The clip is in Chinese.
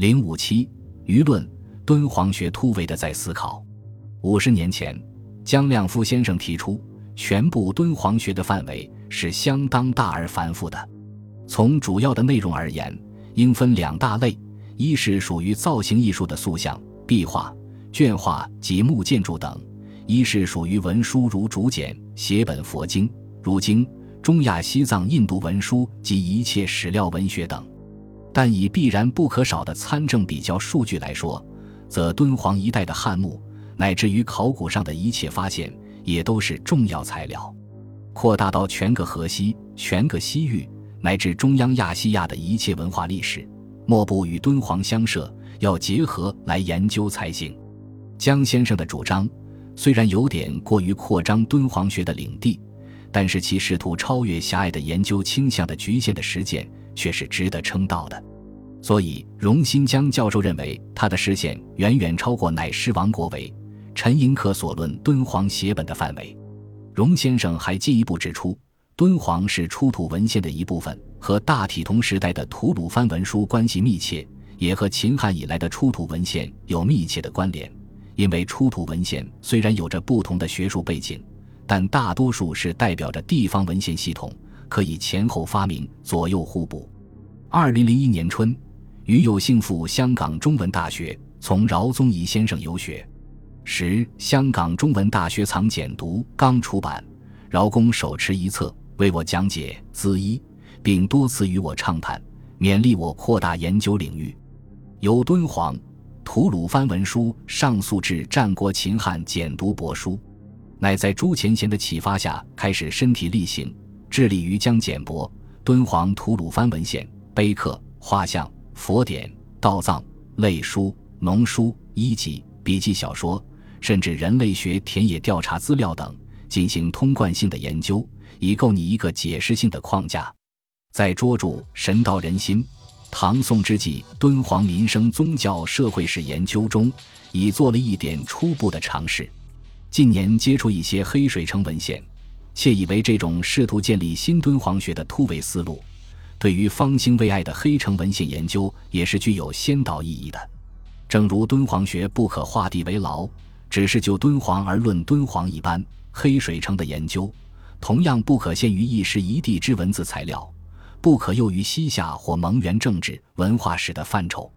零五七舆论，敦煌学突围的在思考。五十年前，姜亮夫先生提出，全部敦煌学的范围是相当大而繁复的。从主要的内容而言，应分两大类：一是属于造型艺术的塑像、壁画、绢画及木建筑等；一是属于文书，如竹简、写本佛经、如经、中亚、西藏、印度文书及一切史料文学等。但以必然不可少的参政比较数据来说，则敦煌一带的汉墓。乃至于考古上的一切发现，也都是重要材料。扩大到全个河西、全个西域，乃至中央亚细亚的一切文化历史，莫不与敦煌相涉，要结合来研究才行。江先生的主张虽然有点过于扩张敦煌学的领地，但是其试图超越狭隘的研究倾向的局限的实践，却是值得称道的。所以，荣新江教授认为，他的视线远远超过乃师王国维。陈寅恪所论敦煌写本的范围，荣先生还进一步指出，敦煌是出土文献的一部分，和大体同时代的吐鲁番文书关系密切，也和秦汉以来的出土文献有密切的关联。因为出土文献虽然有着不同的学术背景，但大多数是代表着地方文献系统，可以前后发明，左右互补。二零零一年春，余有幸赴香港中文大学，从饶宗颐先生游学。时，香港中文大学藏简读刚出版，饶公手持一册为我讲解资一，并多次与我畅谈，勉励我扩大研究领域。由敦煌、吐鲁番文书上溯至战国秦汉简读帛书，乃在朱前贤的启发下，开始身体力行，致力于将简帛、敦煌、吐鲁番文献、碑刻、画像、佛典、道藏、类书、农书、医籍、笔记小说。甚至人类学、田野调查资料等进行通贯性的研究，以构拟一个解释性的框架。在捉住神道人心、唐宋之际敦煌民生宗教社会史研究中，已做了一点初步的尝试。近年接触一些黑水城文献，窃以为这种试图建立新敦煌学的突围思路，对于方兴未艾的黑城文献研究也是具有先导意义的。正如敦煌学不可画地为牢。只是就敦煌而论敦煌一般，黑水城的研究同样不可限于一时一地之文字材料，不可囿于西夏或蒙元政治文化史的范畴。